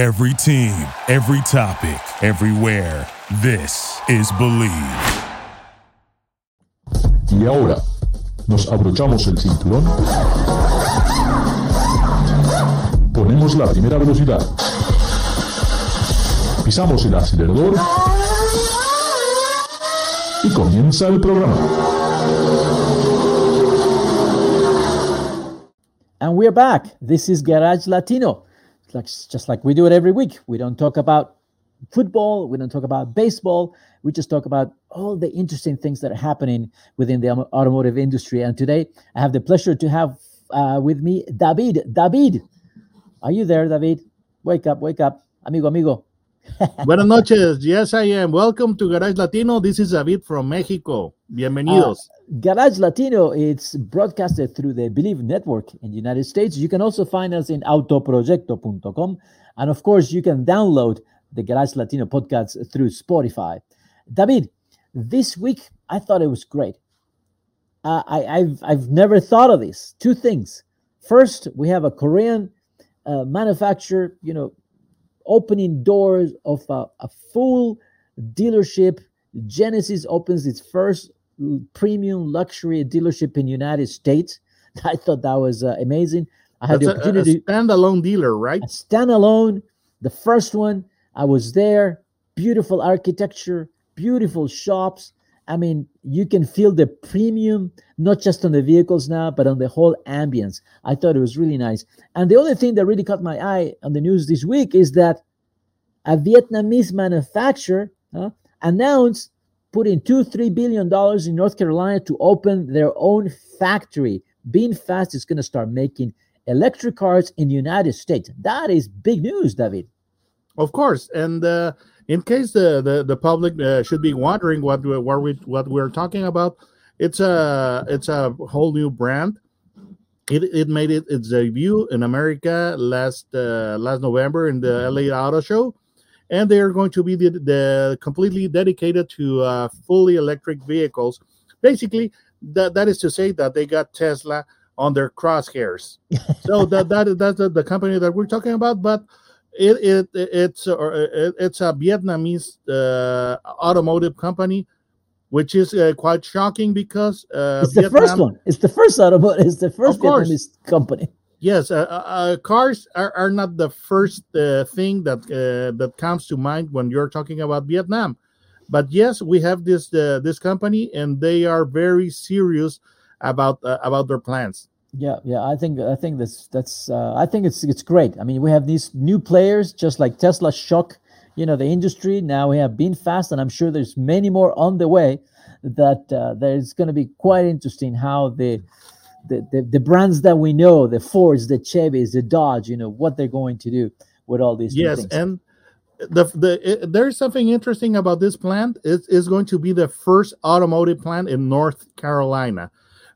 Every team, every topic, everywhere. This is Bleav. Y ahora, nos abrochamos el cinturón, ponemos la primera velocidad, pisamos el acelerador y comienza el programa. And we're back. This is Garage Latino. Like, just like we do it every week. We don't talk about football, we don't talk about baseball, we just talk about all the interesting things that are happening within the automotive industry. And today I have the pleasure to have uh, with me David. David, are you there, David? Wake up, wake up. Amigo, amigo. Buenas noches. Yes, I am. Welcome to Garage Latino. This is David from Mexico. Bienvenidos. Uh, Garage Latino, it's broadcasted through the Bleav Network in the United States. You can also find us in autoproyecto.com. And of course, you can download the Garage Latino podcast through Spotify. David, this week I thought it was great. Uh, I, have I've never thought of this. Two things. First, we have a Korean uh, manufacturer, you know, opening doors of a, a full dealership. Genesis opens its first premium luxury dealership in United States. I thought that was uh, amazing. I had That's the opportunity. A, a standalone dealer, right? Standalone, the first one. I was there. Beautiful architecture, beautiful shops. I mean, you can feel the premium, not just on the vehicles now, but on the whole ambience. I thought it was really nice. And the other thing that really caught my eye on the news this week is that a Vietnamese manufacturer uh, announced putting two, three billion dollars in North Carolina to open their own factory. VinFast is going to start making electric cars in the United States. That is big news, David. Of course, and uh, in case the the, the public uh, should be wondering what what we what we're talking about, it's a it's a whole new brand. It, it made it its debut in America last uh, last November in the LA Auto Show, and they are going to be the, the completely dedicated to uh, fully electric vehicles. Basically, that that is to say that they got Tesla on their crosshairs. so that that that's the, the company that we're talking about, but it, it it's or it, it's a Vietnamese uh, automotive company, which is uh, quite shocking because uh, it's Vietnam, the first one. It's the first automotive. It's the first Vietnamese company. Yes, uh, uh, uh, cars are, are not the first thing that that comes to mind when you're talking about Vietnam, but yes, we have this this company, and they are very serious about about their plans. Yeah, yeah, I think I think that's that's uh, I think it's it's great. I mean, we have these new players just like Tesla shock, you know, the industry. Now we have VinFast, and I'm sure there's many more on the way. That uh, there's going to be quite interesting how the, the the the brands that we know, the Fords, the Chevys, the Dodge, you know, what they're going to do with all these. Yes, and the the it, there's something interesting about this plant. It is going to be the first automotive plant in North Carolina.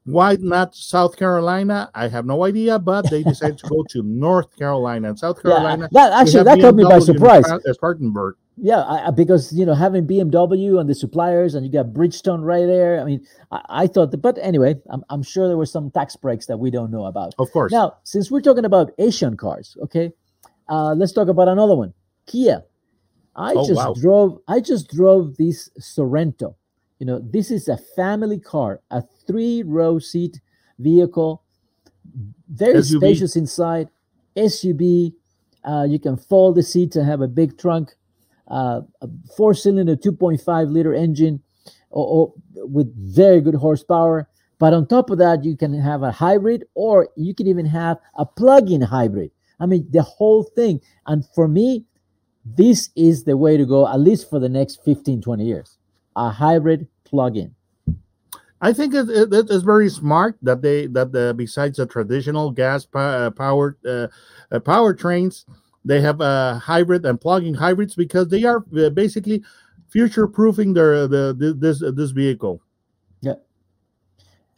Why not South Carolina? I have no idea, but they decided to go to North Carolina and South Carolina. Yeah, that actually that caught me by surprise. Spartanburg. Yeah, I, because you know having BMW and the suppliers, and you got Bridgestone right there. I mean, I, I thought that, but anyway, I'm, I'm sure there were some tax breaks that we don't know about. Of course. Now, since we're talking about Asian cars, okay, uh, let's talk about another one, Kia. I oh, just wow. drove. I just drove this Sorento. You know, this is a family car, a three row seat vehicle, very SUV. spacious inside, SUV. Uh, you can fold the seats and have a big trunk, uh, a four cylinder 2.5 liter engine or, or, with very good horsepower. But on top of that, you can have a hybrid or you can even have a plug in hybrid. I mean, the whole thing. And for me, this is the way to go, at least for the next 15, 20 years a hybrid plug-in. I think it, it, it's very smart that they that the, besides the traditional gas uh, powered uh, uh, power trains, they have a hybrid and plug-in hybrids because they are uh, basically future proofing their the, this this vehicle. Yeah.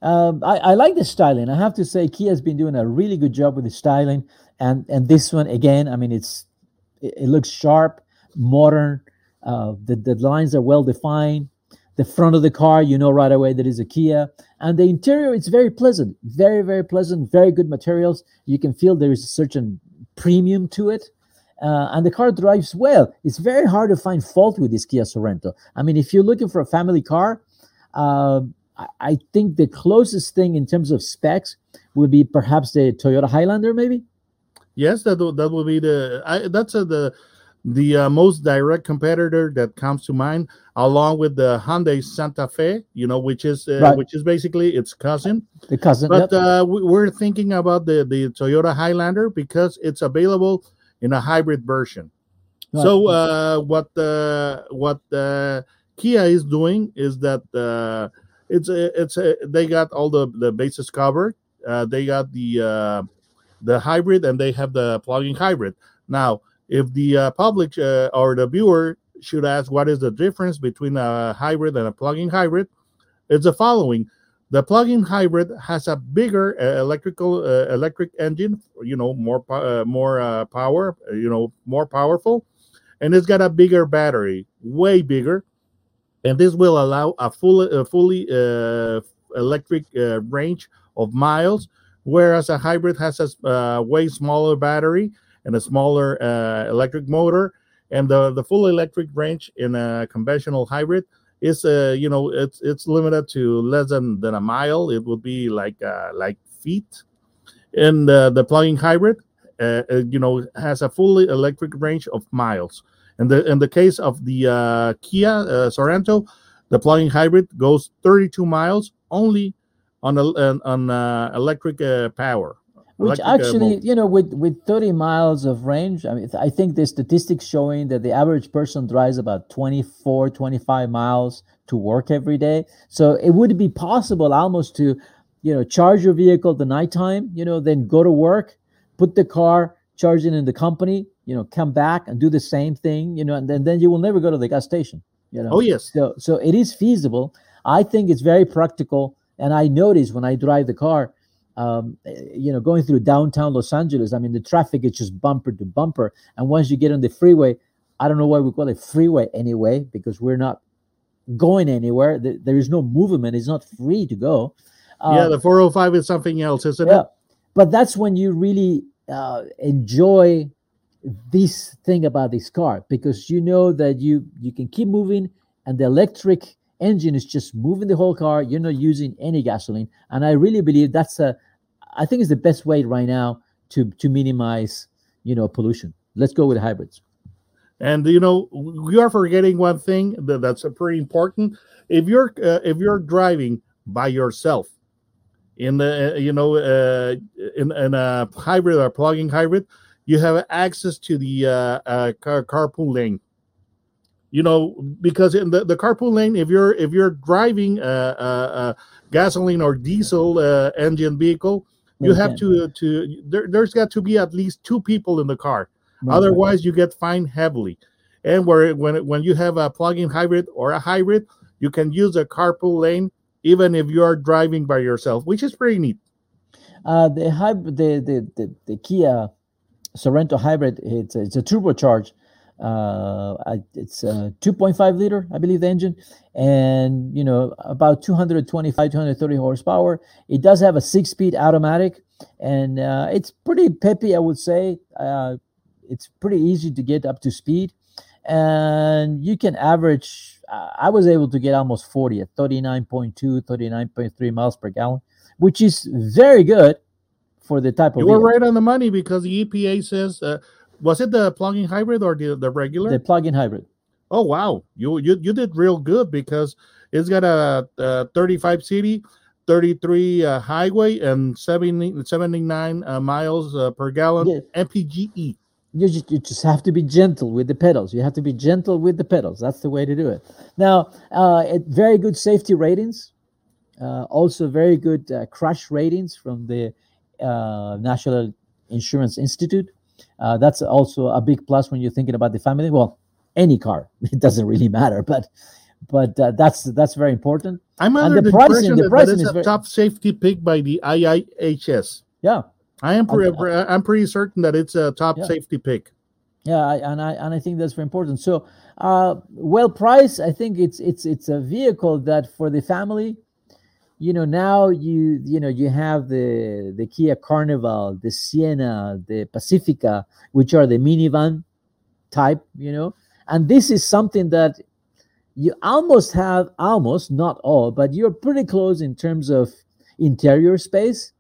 Um, I, I like the styling. I have to say, Kia has been doing a really good job with the styling, and and this one again. I mean, it's it, it looks sharp, modern. Uh, the, the lines are well defined. The front of the car, you know right away that is a Kia. And the interior, it's very pleasant, very, very pleasant, very good materials. You can feel there is a certain premium to it. Uh, and the car drives well. It's very hard to find fault with this Kia Sorento. I mean, if you're looking for a family car, uh, I, I think the closest thing in terms of specs would be perhaps the Toyota Highlander, maybe. Yes, that will- that will be the I, that's uh the the uh, most direct competitor that comes to mind, along with the Hyundai Santa Fe. You know, which is uh, Right. which is basically its cousin. The cousin. But yep. uh, we- we're thinking about the the Toyota Highlander because it's available in a hybrid version. Right. So uh, what the what the Kia is doing is that uh, it's a, it's a, they got all the the bases covered. Uh, they got the uh, the hybrid and they have the plug-in hybrid. Now, if the uh, public uh, or the viewer should ask what is the difference between a hybrid and a plug-in hybrid, it's the following: the plug-in hybrid has a bigger uh, electrical uh, electric engine, you know, more uh, more uh, power, uh, you know, more powerful, and it's got a bigger battery, way bigger, and this will allow a full a fully uh, electric uh, range of miles, whereas a hybrid has a uh, way smaller battery and a smaller uh, electric motor, and the the full electric range in a conventional hybrid is uh you know it's it's limited to less than than a mile. It would be like uh like feet. And uh, the plug-in hybrid uh, uh, you know has a fully electric range of miles. And the in the case of the uh kia uh, sorento the plug-in hybrid goes 32 miles only on a, on, electric power Which uh, actually, you know, with with 30 miles of range, I mean, I think the statistics showing that the average person drives about 24, 25 miles to work every day. So it would be possible almost to, you know, charge your vehicle at the nighttime, you know, then go to work, put the car, charge it in the company, you know, come back and do the same thing, you know, and then, then you will never go to the gas station, you know. oh yes So so it is feasible. I think it's very practical, and I notice when I drive the car, um, you know, going through downtown Los Angeles. I mean, the traffic is just bumper to bumper, and once you get on the freeway, I don't know why we call it freeway anyway, because we're not going anywhere. There, is no movement. It's not free to go. yeah Um, the 405 is something else isn't yeah, it but that's when you really uh, enjoy this thing about this car because you know that you you can keep moving and the electric engine is just moving the whole car you're not using any gasoline and i really believe that's a i think it's the best way right now to to minimize you know pollution let's go with hybrids And you know, we are forgetting one thing that, that's pretty important. If you're uh, if you're driving by yourself in the uh, you know uh, in, in a hybrid or plug-in hybrid, you have access to the uh, uh, car, carpool lane. You know, because in the, the carpool lane, if you're if you're driving a, a, a gasoline or diesel uh, engine vehicle, you have to to there, there's got to be at least two people in the car Right. Otherwise, you get fined heavily. And where when when you have a plug-in hybrid or a hybrid, you can use a carpool lane even if you are driving by yourself, which is pretty neat. Uh, the hybrid, the, the the the Kia Sorento hybrid, it's a, it's a turbocharged. Uh, it's a 2.5 liter, I believe, the engine, and you know about 225, 230 horsepower. It does have a six-speed automatic, and uh, it's pretty peppy, I would say. Uh, it's pretty easy to get up to speed, and you can average. Uh, I was able to get almost 40 at 39.2, 39.3 miles per gallon which is very good for the type of You were right on the money because the EPA says, uh, was it the plug-in hybrid or the, the regular? the plug-in hybrid. oh wow, you you you did real good because it's got a, a 35 city, 33 uh, highway, and 70, 79 uh, miles uh, per gallon Yeah. MPGe. You just, you just have to be gentle with the pedals. You have to be gentle with the pedals. That's the way to do it. Now, uh, it, very good safety ratings. Uh, also, very good uh, crash ratings from the uh, National Insurance Institute. Uh, that's also a big plus when you're thinking about the family. Well, any car, it doesn't really matter, but but uh, that's that's very important. I'm And under the the, pricing- impression the that, that pricing it's is a very- top safety pick by the IIHS. Yeah, I am pre- Okay. pre- I'm pretty certain that it's a top Yeah. safety pick. Yeah, I, and I and I think that's very important. So, uh, well priced. I think it's it's it's a vehicle that for the family, you know, now you you know you have the the Kia Carnival, the Sienna, the Pacifica, which are the minivan type, you know. And this is something that you almost have, almost not all, but you're pretty close in terms of interior space,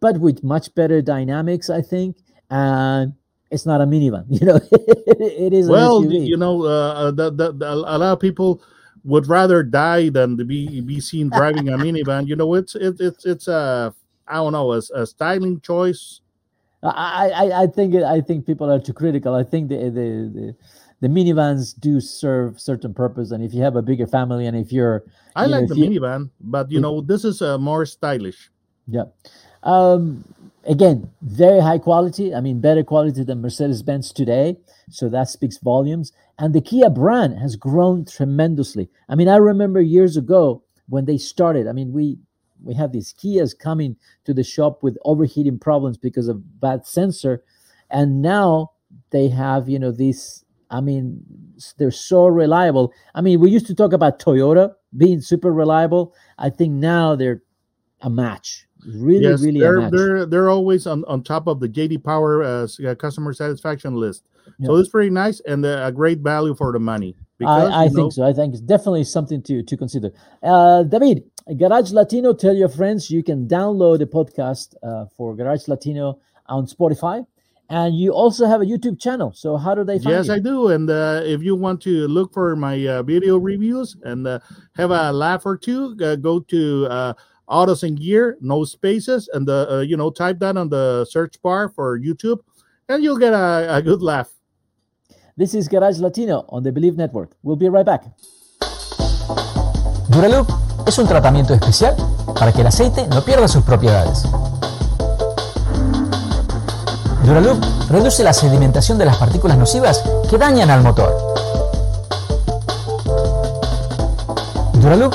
but with much better dynamics, I think. And it's not a minivan, you know. it is. Well, you know, uh, the, the, the, a lot of people would rather die than to be be seen driving a minivan. You know, it's it, it's it's a I don't know a, a styling choice. I, I I think I think people are too critical. I think the the, the the minivans do serve certain purpose, and if you have a bigger family, and if you're, I you like know, the you, minivan, but you know this is a more stylish. Yeah. Um, again, very high quality. I mean, better quality than Mercedes Benz today. So that speaks volumes. And the Kia brand has grown tremendously. I mean, I remember years ago when they started. I mean, we we had these Kias coming to the shop with overheating problems because of bad sensor, and now they have you know these. I mean, they're so reliable. I mean, we used to talk about Toyota being super reliable. I think now they're a match really yes, really they're they're they're always on, on top of the JD Power uh, customer satisfaction list. Yeah. So it's pretty nice and a great value for the money. Because, I, I think know, so. I think it's definitely something to to consider. Uh, David, Garage Latino, tell your friends you can download the podcast uh, for Garage Latino on Spotify. And you also have a YouTube channel. So how do they find yes, you? I do. And uh, if you want to look for my uh, video reviews and uh, have a laugh or two, uh, go to uh, autos and gear, no spaces, and the uh, you know type that on the search bar for YouTube, and you'll get a, a good laugh. This is Garage Latino on the Believe Network. We'll be right back. Duraloop es un tratamiento especial para que el aceite no pierda sus propiedades. Duraloop reduce la sedimentación de las partículas nocivas que dañan al motor. Duraloop